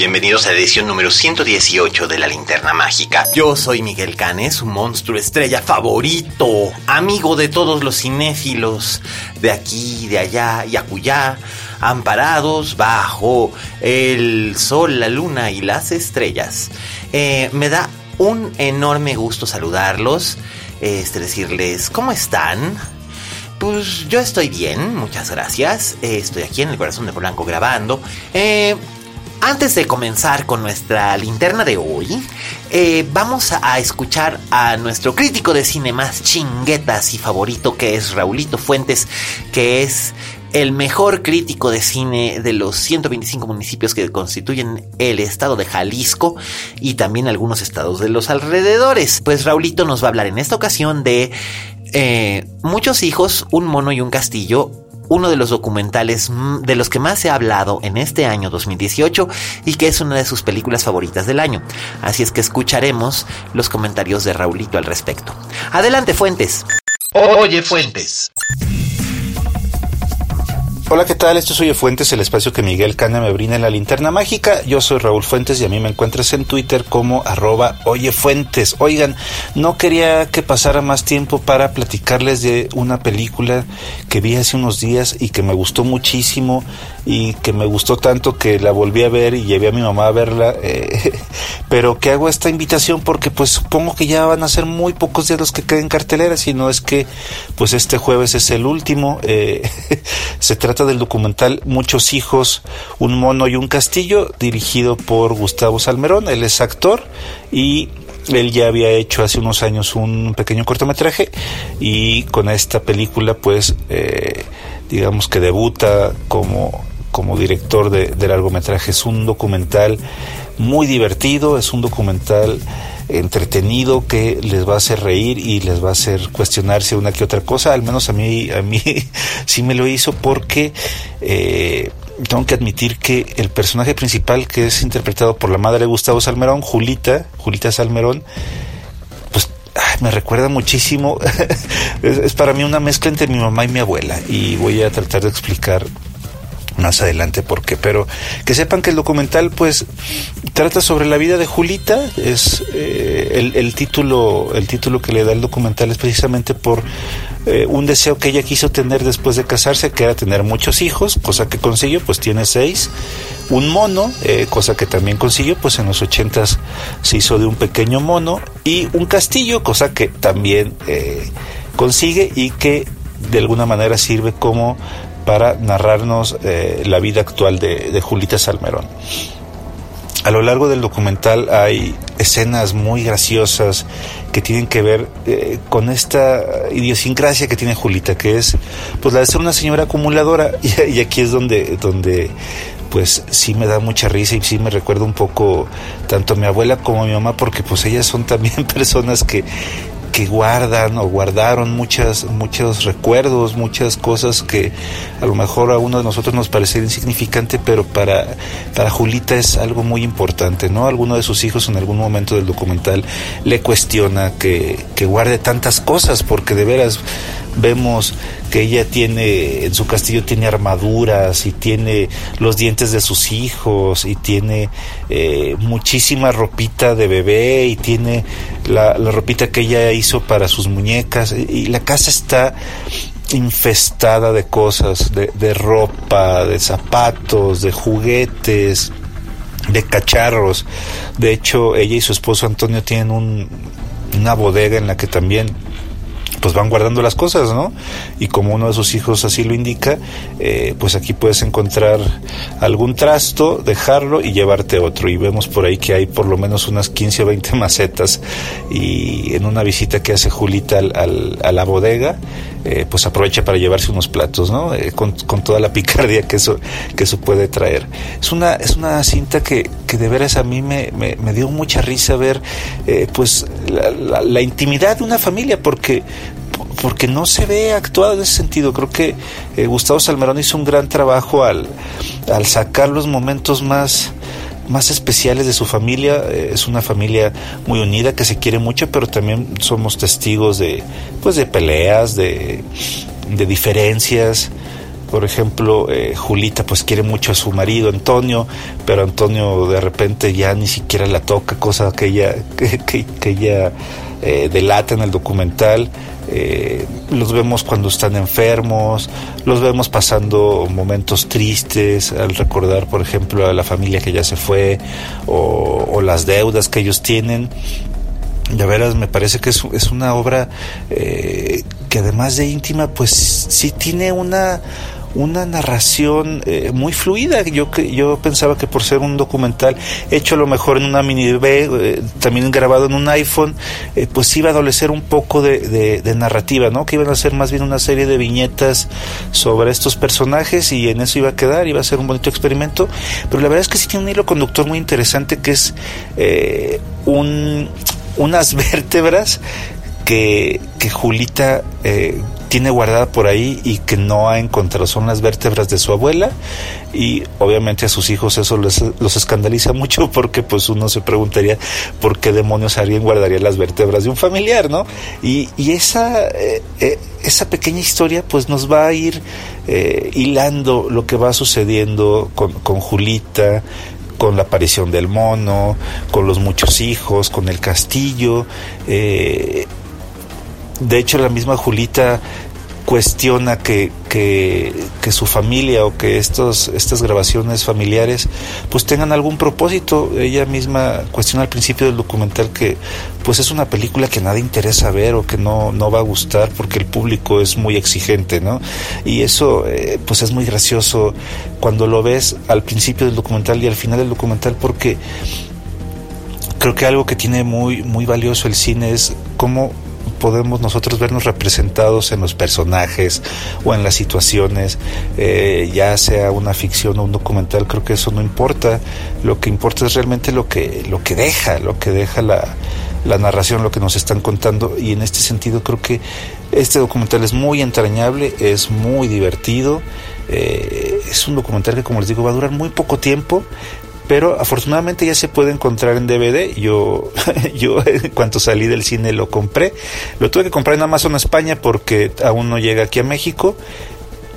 Bienvenidos a la edición número 118 de La Linterna Mágica. Yo soy Miguel Canes, su monstruo estrella favorito, amigo de todos los cinéfilos de aquí, de allá y acullá, amparados bajo el sol, la luna y las estrellas. Eh, me da un enorme gusto saludarlos, este, decirles cómo están. Pues yo estoy bien, muchas gracias. Eh, estoy aquí en el corazón de Polanco grabando. Eh, antes de comenzar con nuestra linterna de hoy, eh, vamos a, escuchar a nuestro crítico de cine más chinguetas y favorito, que es Raulito Fuentes, que es el mejor crítico de cine de los 125 municipios que constituyen el estado de Jalisco y también algunos estados de los alrededores. Pues Raulito nos va a hablar en esta ocasión de eh, Muchos hijos, un mono y un castillo, uno de los documentales de los que más se ha hablado en este año 2018 y que es una de sus películas favoritas del año. Así es que escucharemos los comentarios de Raulito al respecto. Adelante, Fuentes. Oye, Fuentes. Hola, ¿qué tal? Esto es Oye Fuentes, el espacio que Miguel Cana me brinda en la linterna mágica. Yo soy Raúl Fuentes y a mí me encuentras en Twitter como arroba Oye Fuentes. Oigan, no quería que pasara más tiempo para platicarles de una película que vi hace unos días y que me gustó muchísimo y que me gustó tanto que la volví a ver y llevé a mi mamá a verla. Eh, pero que hago esta invitación porque pues supongo que ya van a ser muy pocos días los que queden cartelera, si no es que pues este jueves es el último. Eh, se trata del documental Muchos hijos, un mono y un castillo, dirigido por Gustavo Salmerón, él es actor y él ya había hecho hace unos años un pequeño cortometraje y con esta película pues eh, digamos que debuta como, como director de, de largometraje. Un documental muy divertido, es un documental entretenido que les va a hacer reír y les va a hacer cuestionarse una que otra cosa. Al menos a mí, a mí sí me lo hizo porque eh, tengo que admitir que el personaje principal que es interpretado por la madre de Gustavo Salmerón, Julita, Julita Salmerón, pues me recuerda muchísimo, es, es para mí una mezcla entre mi mamá y mi abuela y voy a tratar de explicar más adelante por qué, pero que sepan que el documental pues trata sobre la vida de Julita, es eh, el, el, título, el título que le da el documental es precisamente por eh, un deseo que ella quiso tener después de casarse, que era tener muchos hijos, cosa que consiguió, pues tiene seis, un mono, eh, cosa que también consiguió, pues en los ochentas se hizo de un pequeño mono, y un castillo, cosa que también consigue y que de alguna manera sirve como para narrarnos eh, la vida actual de, de, Julita Salmerón. A lo largo del documental hay escenas muy graciosas que tienen que ver eh, con esta idiosincrasia que tiene Julita, que es pues la de ser una señora acumuladora y, y aquí es donde, donde pues sí me da mucha risa y sí me recuerda un poco tanto a mi abuela como a mi mamá porque pues ellas son también personas que que guardan o guardaron muchas, muchos recuerdos, muchas cosas que a lo mejor a uno de nosotros nos parece insignificante, pero para, para Julita es algo muy importante, ¿no? Alguno de sus hijos en algún momento del documental le cuestiona que, que guarde tantas cosas, porque de veras vemos que ella tiene, en su castillo tiene armaduras y tiene los dientes de sus hijos y tiene eh, muchísima ropita de bebé y tiene la, la ropita que ella hizo para sus muñecas y la casa está infestada de cosas, de, de ropa, de zapatos, de juguetes, de cacharros. De hecho, ella y su esposo Antonio tienen un, una bodega en la que también pues van guardando las cosas, ¿no? Y como uno de sus hijos así lo indica, eh, pues aquí puedes encontrar algún trasto, dejarlo y llevarte otro. Y vemos por ahí que hay por lo menos unas 15 o 20 macetas. Y en una visita que hace Julita al, a la bodega, eh, pues aprovecha para llevarse unos platos, ¿no? Eh, con, toda la picardía que eso, que eso puede traer. Es una, es una cinta que, que de veras a mí me, me, dio mucha risa ver, pues, la, la intimidad de una familia, porque porque no se ve actuado en ese sentido. Creo que eh, Gustavo Salmerón hizo un gran trabajo al, al sacar los momentos más más especiales de su familia. Eh, es una familia muy unida que se quiere mucho, pero también somos testigos de pues de peleas, de, de diferencias. Por ejemplo, eh, Julita pues quiere mucho a su marido Antonio, pero Antonio de repente ya ni siquiera la toca, cosa que ella, que, que, ella delata en el documental. Eh, los vemos cuando están enfermos, los vemos pasando momentos tristes al recordar, por ejemplo, a la familia que ya se fue o, las deudas que ellos tienen. De veras, me parece que es, es una obra eh, que además de íntima, pues sí tiene una una narración eh, muy fluida. Yo, yo pensaba que por ser un documental hecho a lo mejor en una mini B, eh, también grabado en un iPhone, eh, pues iba a adolecer un poco de, narrativa, ¿no? Que iban a ser más bien una serie de viñetas sobre estos personajes y en eso iba a quedar, iba a ser un bonito experimento. Pero la verdad es que sí tiene un hilo conductor muy interesante que es un, unas vértebras que, que Julita eh, tiene guardada por ahí y que no ha encontrado. Son las vértebras de su abuela y obviamente a sus hijos eso los escandaliza mucho porque pues uno se preguntaría por qué demonios alguien guardaría las vértebras de un familiar, ¿no? Y, y esa, eh, eh, esa pequeña historia pues nos va a ir eh, hilando lo que va sucediendo con, con Julita, con la aparición del mono, con los muchos hijos, con el castillo. Eh, de hecho, la misma Julita cuestiona que, que, su familia o que estos, estas grabaciones familiares pues tengan algún propósito. Ella misma cuestiona al principio del documental que pues es una película que nada interesa ver o que no, no va a gustar porque el público es muy exigente, ¿no? Y eso eh, pues es muy gracioso cuando lo ves al principio del documental y al final del documental porque creo que algo que tiene muy, muy valioso el cine es cómo podemos nosotros vernos representados en los personajes o en las situaciones, eh, ya sea una ficción o un documental, creo que eso no importa. Lo que importa es realmente lo que, lo que deja, lo que deja la, la narración, lo que nos están contando. Y en este sentido creo que este documental es muy entrañable, es muy divertido. Eh, es un documental que, como les digo, va a durar muy poco tiempo, pero afortunadamente ya se puede encontrar en DVD. Yo, yo en salí del cine lo compré. Lo tuve que comprar en Amazon España porque aún no llega aquí a México.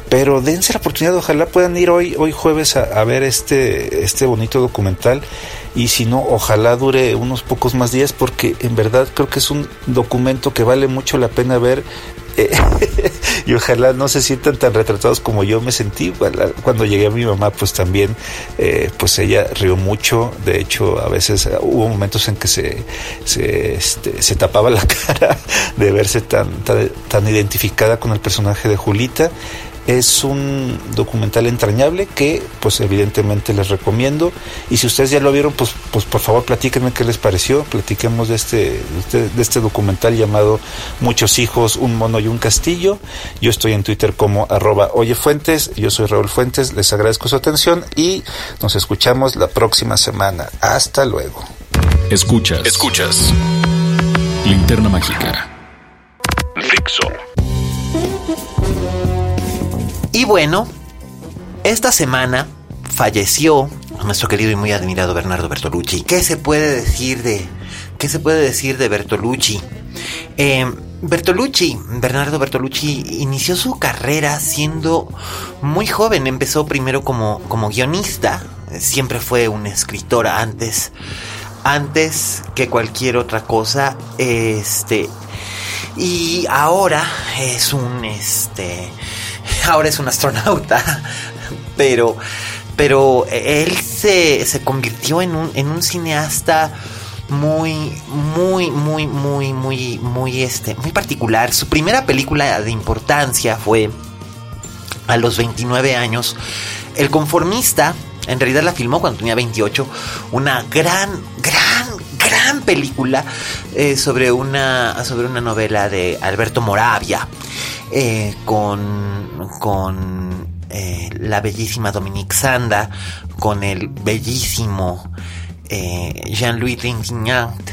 Pero dense la oportunidad, ojalá puedan ir hoy, hoy jueves a, a ver este, este bonito documental. Y si no, ojalá dure unos pocos más días porque en verdad creo que es un documento que vale mucho la pena ver y ojalá no se sientan tan retratados como yo me sentí. Cuando llegué a mi mamá pues también eh, pues ella rió mucho. De hecho a veces eh, hubo momentos en que se se, este, se tapaba la cara de verse tan, tan identificada con el personaje de Julita es un documental entrañable que pues evidentemente les recomiendo y si ustedes ya lo vieron pues, pues por favor platíquenme qué les pareció, platiquemos de este, de este documental llamado Muchos hijos, un mono y un castillo. Yo estoy en Twitter como arroba oyefuentes, yo soy Raúl Fuentes, les agradezco su atención y nos escuchamos la próxima semana. Hasta luego. Escuchas. Escuchas. Linterna mágica. Fixo. Y bueno, esta semana falleció nuestro querido y muy admirado Bernardo Bertolucci. ¿Qué se puede decir de qué se puede decir de Bertolucci? Eh, Bertolucci, Bernardo Bertolucci inició su carrera siendo muy joven. Empezó primero como, como guionista. Siempre fue un escritor antes, antes que cualquier otra cosa. Este y ahora es un este ahora es un astronauta, pero, pero él se, se convirtió en un, en un cineasta muy, muy, muy, muy, muy, muy, este, muy particular. Su primera película de importancia fue a los 29 años. El conformista, en realidad la filmó cuando tenía 28, una gran, gran, gran película eh, sobre, una, sobre una novela de Alberto Moravia, eh, con, con eh, la bellísima Dominique Sanda, con el bellísimo Jean-Louis Trintignant,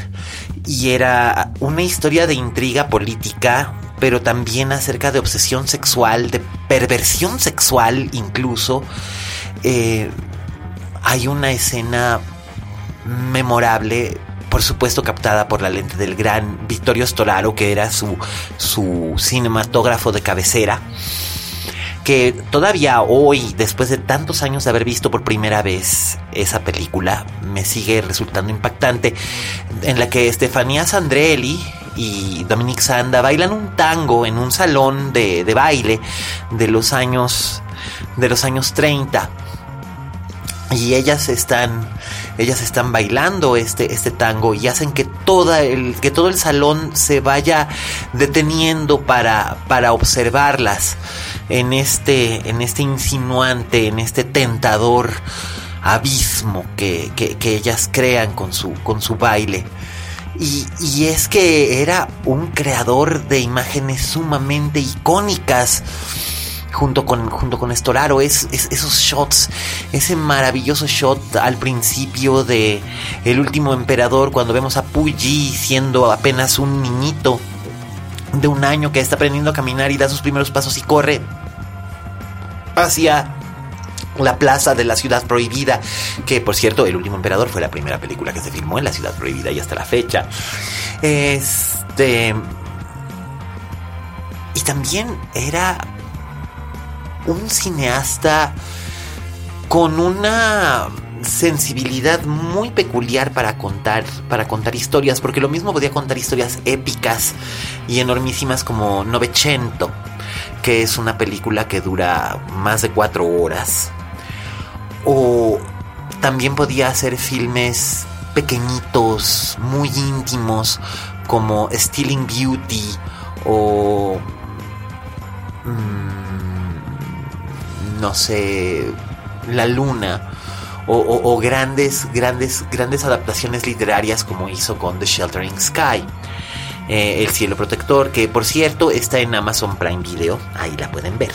y era una historia de intriga política pero también acerca de obsesión sexual, de perversión sexual incluso. Eh, hay una escena memorable, por supuesto captada por la lente del gran Vittorio Storaro, que era su, su cinematógrafo de cabecera que todavía hoy, después de tantos años de haber visto por primera vez esa película, me sigue resultando impactante, en la que Estefanía Sandrelli y Dominique Sanda bailan un tango en un salón de, de baile de los años de los años 30 y ellas están ellas están bailando este, este tango y hacen que, toda el, que todo el salón se vaya deteniendo para, para observarlas en este, en este insinuante, en este tentador abismo que, que, ellas crean con su, con su baile. Y, y, es que era un creador de imágenes sumamente icónicas junto con, junto con Estoraro, es, esos shots, ese maravilloso shot al principio de El último emperador, cuando vemos a Puyi siendo apenas un niñito de un año que está aprendiendo a caminar y da sus primeros pasos y corre hacia la plaza de la ciudad prohibida, que por cierto, El último emperador fue la primera película que se filmó en la ciudad prohibida y hasta la fecha. Este. Y también era un cineasta con una sensibilidad muy peculiar para contar, para contar historias, porque lo mismo podía contar historias épicas y enormísimas como Novecento, que es una película que dura más de cuatro horas, o también podía hacer filmes pequeñitos, muy íntimos, como Stealing Beauty o... Mm, no sé, La Luna, o, grandes, grandes, grandes adaptaciones literarias como hizo con The Sheltering Sky. Eh, el cielo protector, que por cierto está en Amazon Prime Video, ahí la pueden ver,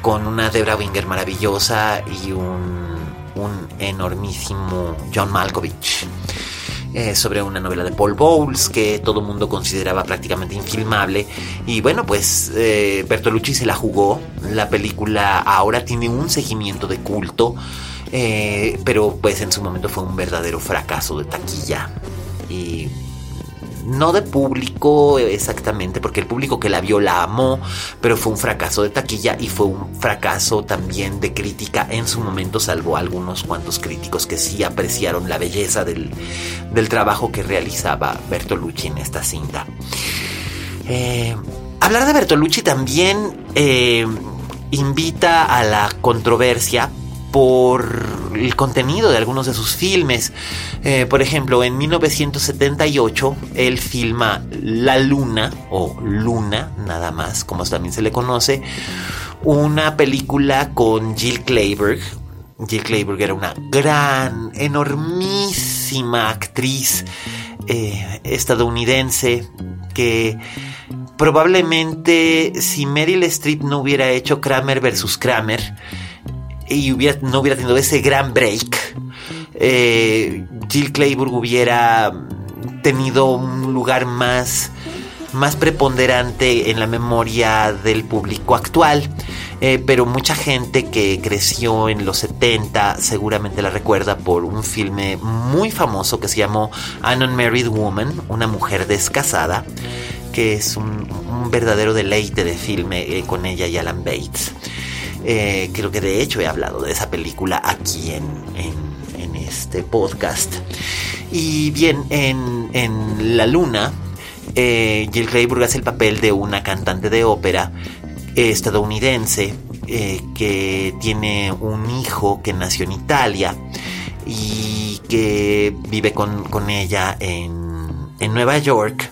con una Debra Winger maravillosa y un, un enormísimo John Malkovich. Eh, sobre una novela de Paul Bowles que todo el mundo consideraba prácticamente infilmable. Y bueno, pues eh, Bertolucci se la jugó. La película ahora tiene un seguimiento de culto, eh, pero pues en su momento fue un verdadero fracaso de taquilla. Y no de público exactamente, porque el público que la vio la amó, pero fue un fracaso de taquilla y fue un fracaso también de crítica en su momento, salvo algunos cuantos críticos que sí apreciaron la belleza del, trabajo que realizaba Bertolucci en esta cinta. Eh, hablar de Bertolucci también eh, invita a la controversia por el contenido de algunos de sus filmes. Eh, por ejemplo, en 1978 él filma La Luna, o Luna, nada más, como también se le conoce, una película con Jill Clayburgh. Jill Clayburgh era una gran, enormísima actriz eh, estadounidense que probablemente si Meryl Streep no hubiera hecho Kramer versus Kramer, y no hubiera tenido ese gran break, eh, Jill Clayburgh hubiera tenido un lugar más, más preponderante en la memoria del público actual. Eh, pero mucha gente que creció en los 70 seguramente la recuerda por un filme muy famoso que se llamó An Unmarried Woman, una mujer descasada, que es un, verdadero deleite de filme eh, con ella y Alan Bates. Eh, creo que de hecho he hablado de esa película aquí en, este podcast. Y bien, en, La Luna, eh, Jill Clayburgh hace el papel de una cantante de ópera estadounidense eh, que tiene un hijo que nació en Italia y que vive con, ella en, en Nueva York.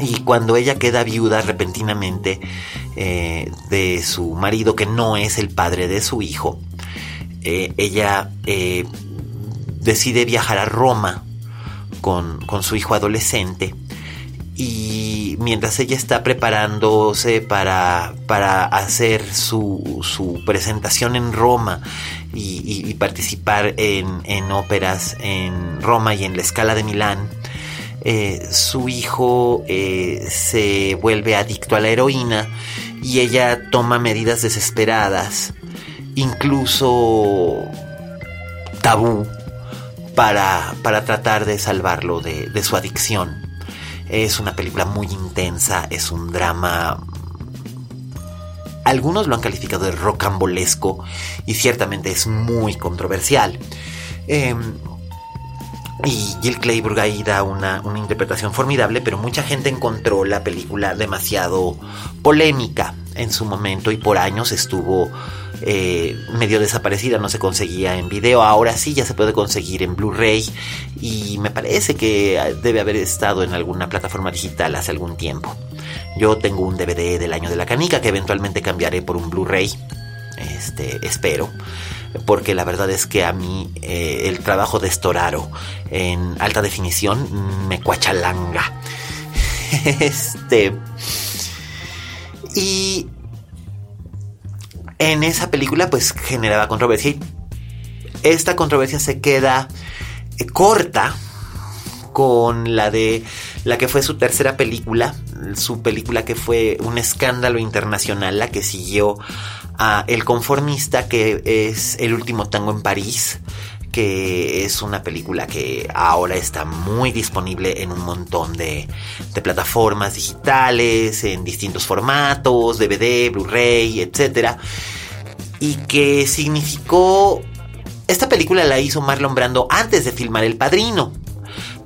Y cuando ella queda viuda repentinamente eh, de su marido, que no es el padre de su hijo, eh, ella eh, decide viajar a Roma con, con, su hijo adolescente y mientras ella está preparándose para, para hacer su, su, presentación en Roma y, participar en, en, óperas en Roma y en la escala de Milán, eh, su hijo eh, se vuelve adicto a la heroína y ella toma medidas desesperadas, incluso tabú, para, para tratar de salvarlo de, de su adicción. Es una película muy intensa, es un drama algunos lo han calificado de rocambolesco y ciertamente es muy controversial. Em, y Jill Clayburgh ahí da una, una, interpretación formidable, pero mucha gente encontró la película demasiado polémica en su momento y por años estuvo eh, medio desaparecida, no se conseguía en video. Ahora sí ya se puede conseguir en Blu-ray y me parece que debe haber estado en alguna plataforma digital hace algún tiempo. Yo tengo un DVD del año de la canica que eventualmente cambiaré por un Blu-ray. Este, espero. Porque la verdad es que a mí eh, el trabajo de Storaro en alta definición me cuachalanga. este. Y en esa película pues generaba controversia y esta controversia se queda eh, corta con la de la que fue su tercera película, su película que fue un escándalo internacional, la que siguió a El conformista, que es El último tango en París, que es una película que ahora está muy disponible en un montón de, plataformas digitales, en distintos formatos, DVD, Blu-ray, etc. Y que significó... Esta película la hizo Marlon Brando antes de filmar El Padrino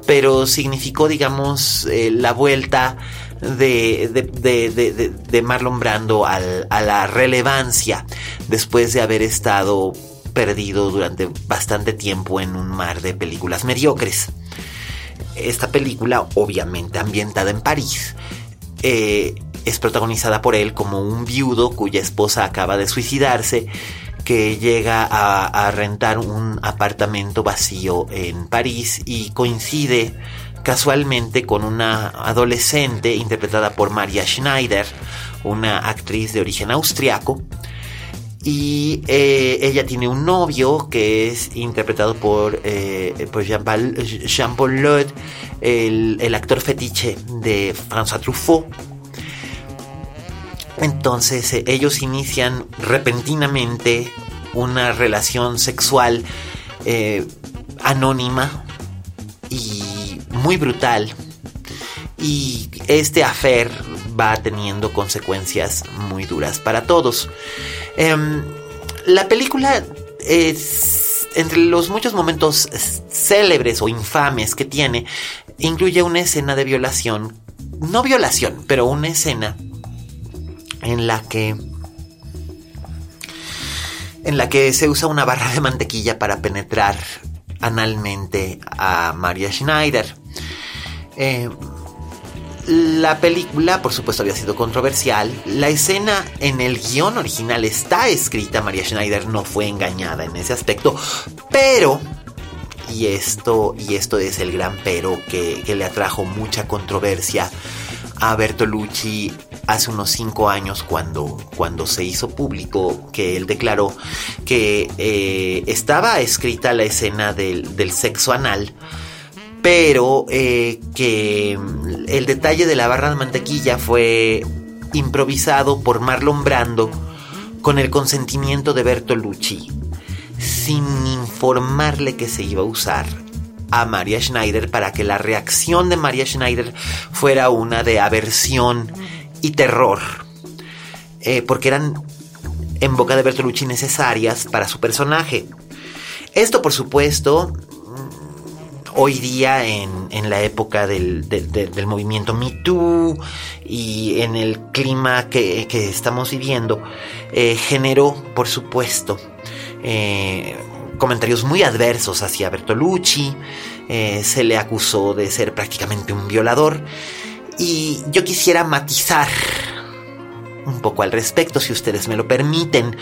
pero significó, digamos, eh, la vuelta de, de, Marlon Brando a la relevancia después de haber estado perdido durante bastante tiempo en un mar de películas mediocres. Esta película, obviamente ambientada en París, eh, es protagonizada por él como un viudo cuya esposa acaba de suicidarse que llega a, rentar un apartamento vacío en París y coincide casualmente con una adolescente interpretada por Maria Schneider, una actriz de origen austriaco. Y eh, ella tiene un novio que es interpretado por, eh, Jean-Paul Lod, el, el actor fetiche de François Truffaut entonces eh, ellos inician repentinamente una relación sexual anónima y muy brutal. Y este afer va teniendo consecuencias muy duras para todos. Em, la película es, entre los muchos momentos célebres o infames que tiene, incluye una escena de violación, no violación, pero una escena en la que en la que se usa una barra de mantequilla para penetrar analmente a Maria Schneider. Eh, la película, por supuesto, había sido controversial. La escena en el guion original está escrita. Maria Schneider no fue engañada en ese aspecto. Pero, y esto, y esto es el gran pero que le atrajo mucha controversia a Bertolucci hace unos cinco años cuando, cuando se hizo público que él declaró que eh, estaba escrita la escena del, sexo anal, pero eh, que el detalle de la barra de mantequilla fue improvisado por Marlon Brando con el consentimiento de Bertolucci, sin informarle que se iba a usar a Maria Schneider para que la reacción de Maria Schneider fuera una de aversión y terror, eh, porque eran en boca de Bertolucci necesarias para su personaje. Esto, por supuesto, hoy día en, la época del, movimiento Me Too y en el clima que, estamos viviendo, eh, generó, por supuesto, eh, comentarios muy adversos hacia Bertolucci, se le acusó de ser prácticamente un violador y yo quisiera matizar un poco al respecto, si ustedes me lo permiten,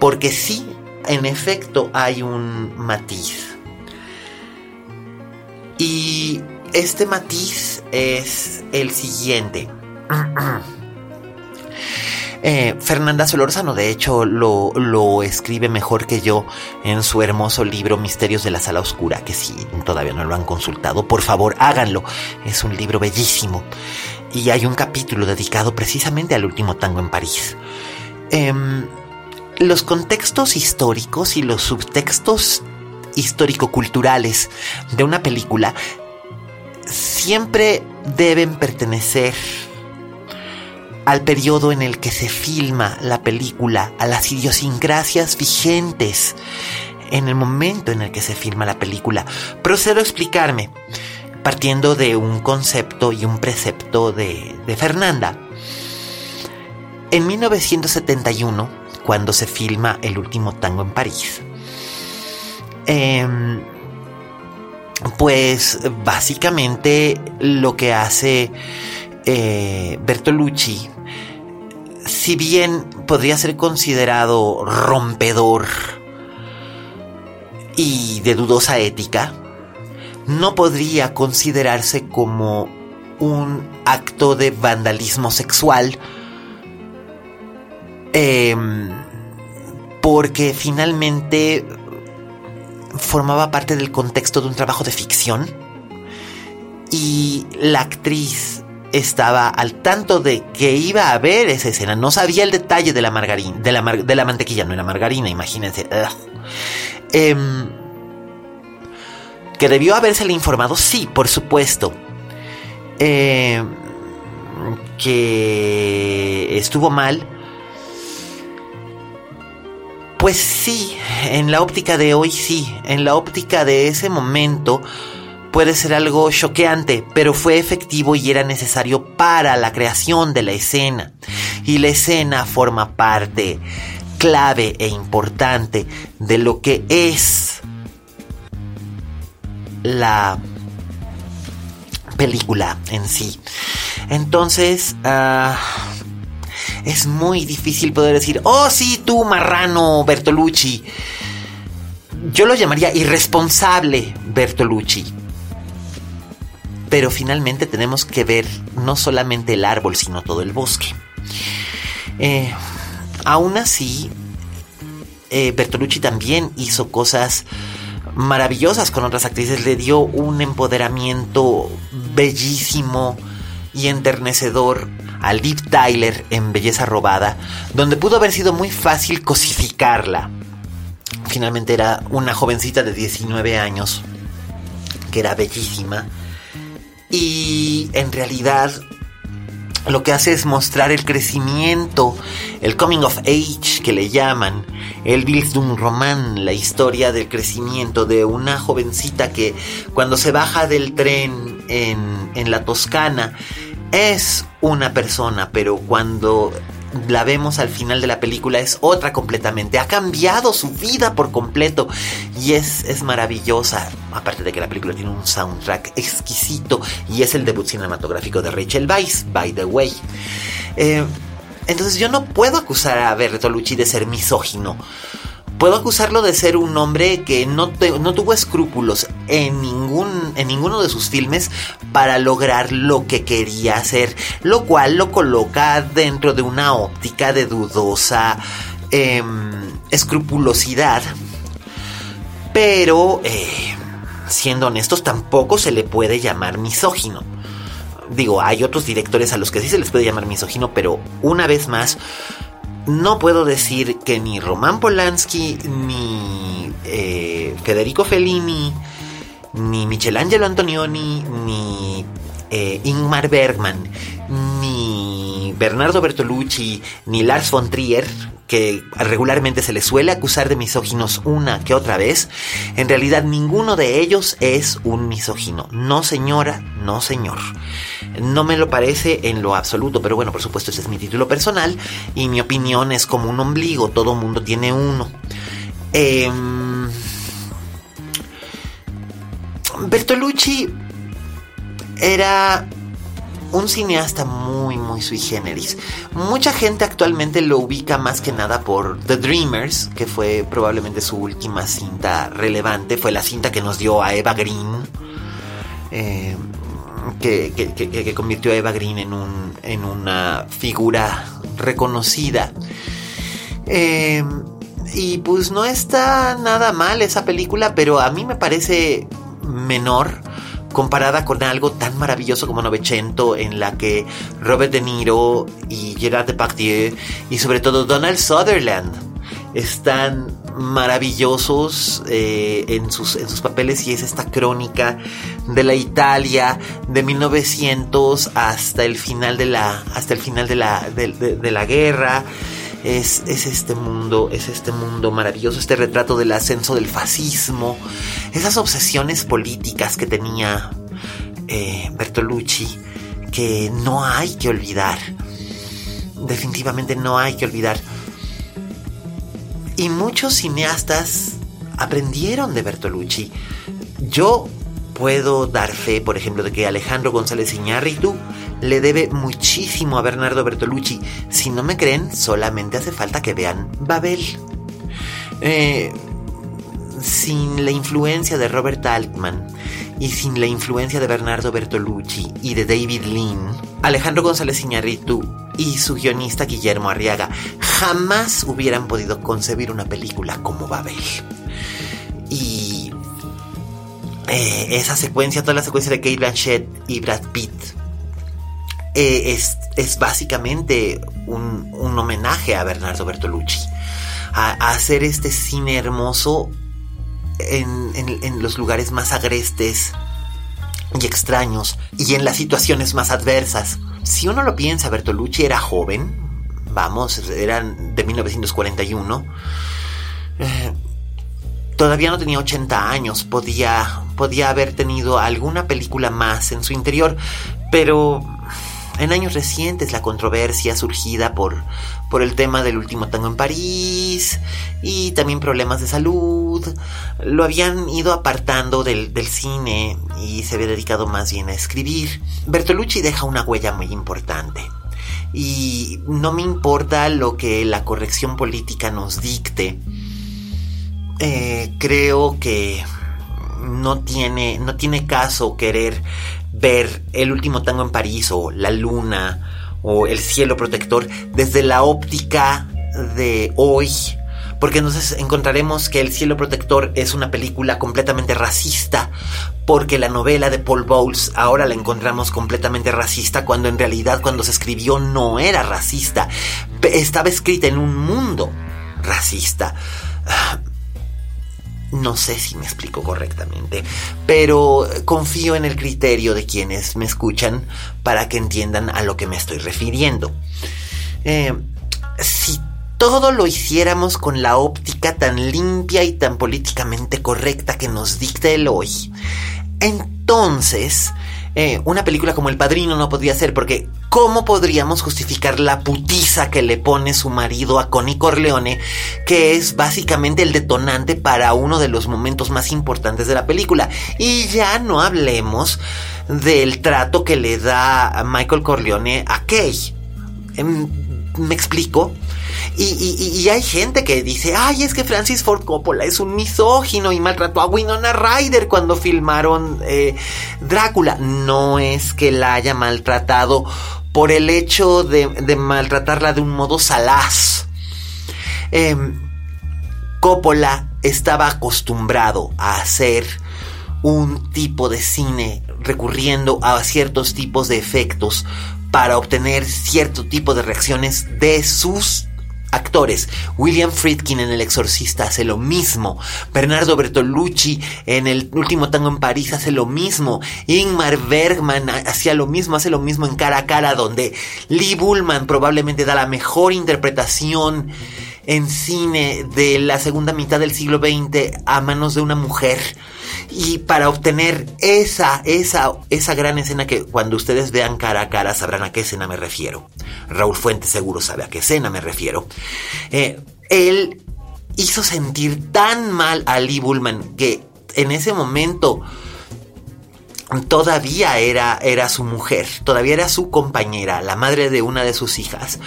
porque sí, en efecto hay un matiz. Y este matiz es el siguiente. Eh, Fernanda Solórzano, de hecho, lo, lo, escribe mejor que yo en su hermoso libro Misterios de la Sala Oscura, que si todavía no lo han consultado, por favor háganlo. Es un libro bellísimo. Y hay un capítulo dedicado precisamente al último tango en París. Em, los contextos históricos y los subtextos histórico-culturales de una película siempre deben pertenecer al periodo en el que se filma la película, a las idiosincrasias vigentes en el momento en el que se filma la película. Procedo a explicarme, partiendo de un concepto y un precepto de, Fernanda. En 1971, cuando se filma El último tango en París, em, pues básicamente lo que hace eh, Bertolucci si bien podría ser considerado rompedor y de dudosa ética, no podría considerarse como un acto de vandalismo sexual em, porque finalmente formaba parte del contexto de un trabajo de ficción y la actriz estaba al tanto de que iba a haber esa escena. No sabía el detalle de la margarina, de la, de la mantequilla, no era margarina, imagínense. Em, que debió habérsele informado, sí, por supuesto. Em, que estuvo mal. Pues sí, en la óptica de hoy sí, en la óptica de ese momento puede ser algo choqueante, pero fue efectivo y era necesario para la creación de la escena. Y la escena forma parte clave e importante de lo que es la película en sí. Entonces, ah, es muy difícil poder decir, oh sí, tú marrano Bertolucci. Yo lo llamaría irresponsable Bertolucci. Pero finalmente tenemos que ver no solamente el árbol, sino todo el bosque. Eh, aún así, eh, Bertolucci también hizo cosas maravillosas con otras actrices. Le dio un empoderamiento bellísimo y enternecedor a Liv Tyler en Belleza Robada, donde pudo haber sido muy fácil cosificarla. Finalmente era una jovencita de 19 años, que era bellísima, y en realidad lo que hace es mostrar el crecimiento, el coming of age que le llaman, el Bildungsroman, la historia del crecimiento de una jovencita que cuando se baja del tren en, en la Toscana es una persona, pero cuando la vemos al final de la película es otra completamente. Ha cambiado su vida por completo y es, es maravillosa. Aparte de que la película tiene un soundtrack exquisito y es el debut cinematográfico de Rachel Weisz, by the way. Eh, entonces yo no puedo acusar a Bertolucci de ser misógino. Puedo acusarlo de ser un hombre que no, no tuvo escrúpulos en, ningún, en ninguno de sus filmes para lograr lo que quería hacer, lo cual lo coloca dentro de una óptica de dudosa em, escrupulosidad. Pero, eh, siendo honestos, tampoco se le puede llamar misógino digo, hay otros directores a los que sí se les puede llamar misógino, pero una vez más, no puedo decir que ni Roman Polanski, ni eh, Federico Fellini, ni Michelangelo Antonioni, ni eh, Ingmar Bergman, ni Bernardo Bertolucci, ni Lars von Trier, que regularmente se les suele acusar de misóginos una que otra vez, en realidad ninguno de ellos es un misógino. No señora, no señor. No me lo parece en lo absoluto, pero bueno, por supuesto ese es mi título personal y mi opinión es como un ombligo, todo mundo tiene uno. Em, Bertolucci era un cineasta muy, muy sui generis. Mucha gente actualmente lo ubica más que nada por The Dreamers, que fue probablemente su última cinta relevante. Fue la cinta que nos dio a Eva Green. Eh, que, convirtió a Eva Green en, un, en una figura reconocida. Eh, y pues no está nada mal esa película, pero a mí me parece menor comparada con algo tan maravilloso como Novecento, en la que Robert De Niro y Gerard Depardieu y sobre todo Donald Sutherland están maravillosos eh, en, sus, en sus papeles y es esta crónica de la Italia de 1900 hasta el final de la, hasta el final de la, de la guerra es, este mundo, es este mundo maravilloso, este retrato del ascenso del fascismo, esas obsesiones políticas que tenía eh, Bertolucci, que no hay que olvidar. Definitivamente no hay que olvidar. Y muchos cineastas aprendieron de Bertolucci. Yo puedo dar fe, por ejemplo, de que Alejandro González Iñárritu le debe muchísimo a Bernardo Bertolucci. Si no me creen, solamente hace falta que vean Babel. Eh, sin la influencia de Robert Altman y sin la influencia de Bernardo Bertolucci y de David Lean, Alejandro González Iñárritu y su guionista Guillermo Arriaga jamás hubieran podido concebir una película como Babel. Y eh, esa secuencia, toda la secuencia de Kate Blanchett y Brad Pitt, eh, es, básicamente un, homenaje a Bernardo Bertolucci. A, hacer este cine hermoso en, en los lugares más agrestes y extraños y en las situaciones más adversas. Si uno lo piensa, Bertolucci era joven, vamos, eran de 1941. Eh, todavía no tenía 80 años, podía, podía haber tenido alguna película más en su interior, pero en años recientes la controversia surgida por, por el tema del último tango en París y también problemas de salud lo habían ido apartando del, del cine y se había dedicado más bien a escribir. Bertolucci deja una huella muy importante y no me importa lo que la corrección política nos dicte eh, creo que no tiene, no tiene caso querer ver el último tango en París o la luna o el cielo protector desde la óptica de hoy. Porque entonces encontraremos que El cielo protector es una película completamente racista, porque la novela de Paul Bowles ahora la encontramos completamente racista, cuando en realidad cuando se escribió no era racista, estaba escrita en un mundo racista. No sé si me explico correctamente, pero confío en el criterio de quienes me escuchan para que entiendan a lo que me estoy refiriendo. Eh, si todo lo hiciéramos con la óptica tan limpia y tan políticamente correcta que nos dicta el hoy, entonces eh, una película como El Padrino no podría ser, porque ¿cómo podríamos justificar la putiza que le pone su marido a Connie Corleone, que es básicamente el detonante para uno de los momentos más importantes de la película? Y ya no hablemos del trato que le da Michael Corleone a Kay. Em, ¿Me explico? Y, hay gente que dice, ay, es que Francis Ford Coppola es un misógino y maltrató a Winona Ryder cuando filmaron eh, Drácula. No es que la haya maltratado por el hecho de, maltratarla de un modo salaz. Em, Coppola estaba acostumbrado a hacer un tipo de cine recurriendo a ciertos tipos de efectos para obtener cierto tipo de reacciones de sus actores. William Friedkin en El Exorcista hace lo mismo. Bernardo Bertolucci en El Último Tango en París hace lo mismo. Ingmar Bergman hacía lo mismo, hace lo mismo en Cara a Cara, donde Lee Bullman probablemente da la mejor interpretación en cine de la segunda mitad del siglo XX a manos de una mujer. Y para obtener esa, esa, esa gran escena que cuando ustedes vean cara a cara sabrán a qué escena me refiero. Raúl Fuentes seguro sabe a qué escena me refiero. Eh, él hizo sentir tan mal a Lee Bullman que en ese momento todavía era, era su mujer, todavía era su compañera, la madre de una de sus hijas,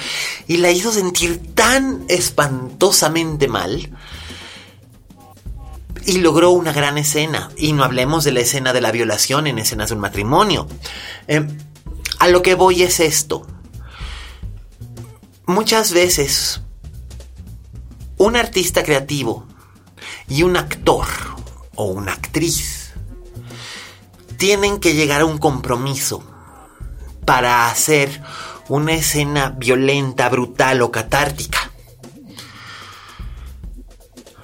y la hizo sentir tan espantosamente mal y logró una gran escena. Y no hablemos de la escena de la violación en escenas de un matrimonio. Eh, a lo que voy es esto. Muchas veces un artista creativo y un actor o una actriz tienen que llegar a un compromiso para hacer una escena violenta, brutal o catártica.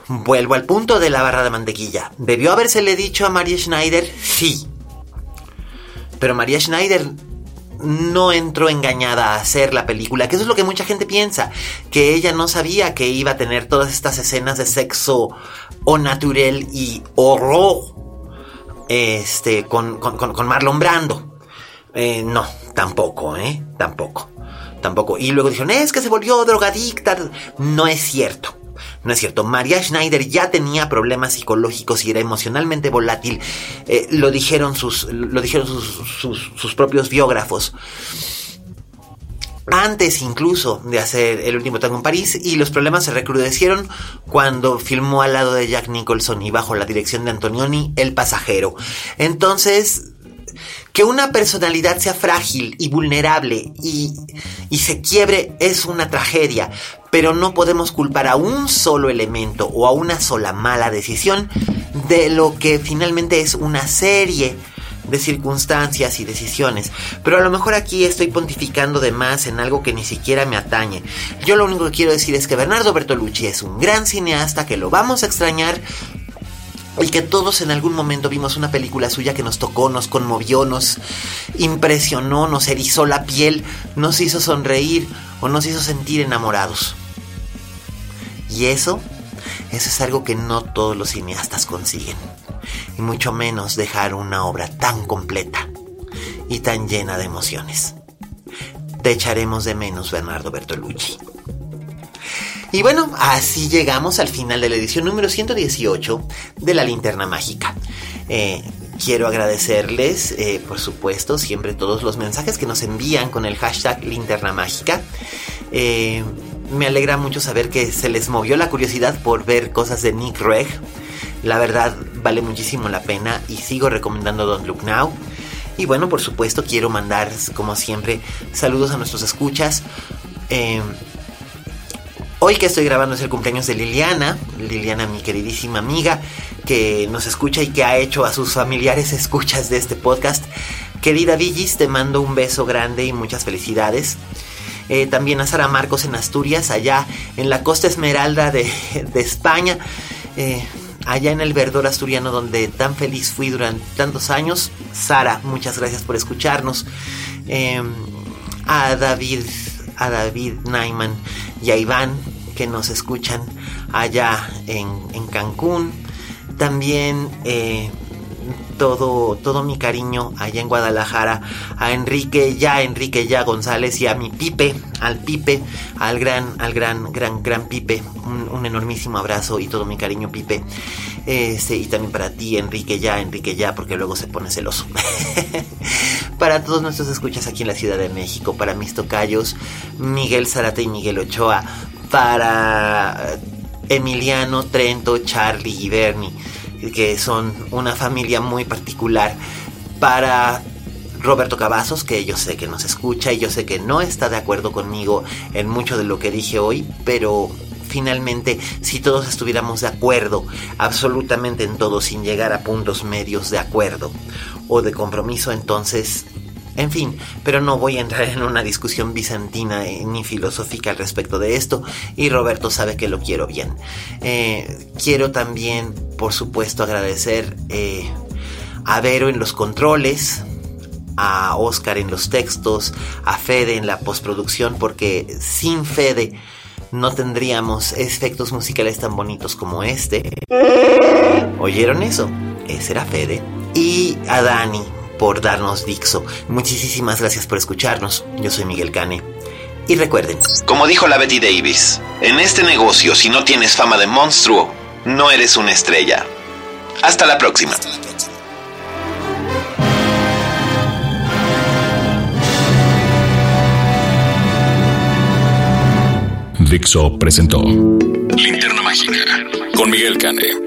Vuelvo al punto de la barra de mantequilla. ¿Debió habérsele dicho a María Schneider? Sí. Pero María Schneider no entró engañada a hacer la película, que eso es lo que mucha gente piensa, que ella no sabía que iba a tener todas estas escenas de sexo o natural y horror este, con, con, Marlon Brando. Eh, no, tampoco, ¿eh? Tampoco. Tampoco. Y luego dijeron, es que se volvió drogadicta. No es cierto. No es cierto, María Schneider ya tenía problemas psicológicos y era emocionalmente volátil. Eh, lo dijeron, sus, lo dijeron sus, propios biógrafos antes incluso de hacer El último tango en París y los problemas se recrudecieron cuando filmó al lado de Jack Nicholson y bajo la dirección de Antonioni El pasajero. Entonces, que una personalidad sea frágil y vulnerable y, y se quiebre es una tragedia, pero no podemos culpar a un solo elemento o a una sola mala decisión de lo que finalmente es una serie de circunstancias y decisiones. Pero a lo mejor aquí estoy pontificando de más en algo que ni siquiera me atañe. Yo lo único que quiero decir es que Bernardo Bertolucci es un gran cineasta que lo vamos a extrañar y que todos en algún momento vimos una película suya que nos tocó, nos conmovió, nos impresionó, nos erizó la piel, nos hizo sonreír o nos hizo sentir enamorados. Y eso, eso es algo que no todos los cineastas consiguen. Y mucho menos dejar una obra tan completa y tan llena de emociones. Te echaremos de menos, Bernardo Bertolucci. Y bueno, así llegamos al final de la edición número 118 de La Linterna Mágica. Eh, quiero agradecerles, eh, por supuesto, siempre todos los mensajes que nos envían con el hashtag Linterna Mágica. Eh, me alegra mucho saber que se les movió la curiosidad por ver cosas de Nick Reg. La verdad, vale muchísimo la pena y sigo recomendando Don't Look Now. Y bueno, por supuesto, quiero mandar, como siempre, saludos a nuestros escuchas. Hoy que estoy grabando es el cumpleaños de Liliana, Liliana mi queridísima amiga que nos escucha y que ha hecho a sus familiares escuchas de este podcast. Querida Villis, te mando un beso grande y muchas felicidades. Eh, también a Sara Marcos en Asturias, allá en la costa esmeralda de, España, eh, allá en el verdor asturiano donde tan feliz fui durante tantos años. Sara, muchas gracias por escucharnos. Eh, a David, a David Naiman y a Iván que nos escuchan allá en, Cancún. También eh, todo, todo mi cariño allá en Guadalajara, a Enrique ya, Enrique ya González y a mi Pipe, al Pipe, al gran, al gran, gran, gran Pipe, un, enormísimo abrazo y todo mi cariño Pipe. Este, y también para ti, Enrique ya, Enrique ya, porque luego se pone celoso. para todos nuestros escuchas aquí en la Ciudad de México, para mis tocayos, Miguel Zarate y Miguel Ochoa, para Emiliano, Trento, Charlie y Bernie que son una familia muy particular para Roberto Cavazos, que yo sé que nos escucha y yo sé que no está de acuerdo conmigo en mucho de lo que dije hoy, pero finalmente si todos estuviéramos de acuerdo absolutamente en todo sin llegar a puntos medios de acuerdo o de compromiso, entonces en fin, pero no voy a entrar en una discusión bizantina ni filosófica al respecto de esto y Roberto sabe que lo quiero bien. Eh, quiero también, por supuesto, agradecer eh, a Vero en los controles, a Oscar en los textos, a Fede en la postproducción, porque sin Fede no tendríamos efectos musicales tan bonitos como este. ¿Oyeron eso? Ese era Fede. Y a Dani por darnos Dixo. Muchísimas gracias por escucharnos. Yo soy Miguel Cane. Y recuerden, como dijo la Betty Davis, en este negocio si no tienes fama de monstruo, no eres una estrella. Hasta la próxima. Dixo presentó Linterna Mágica con Miguel Cane.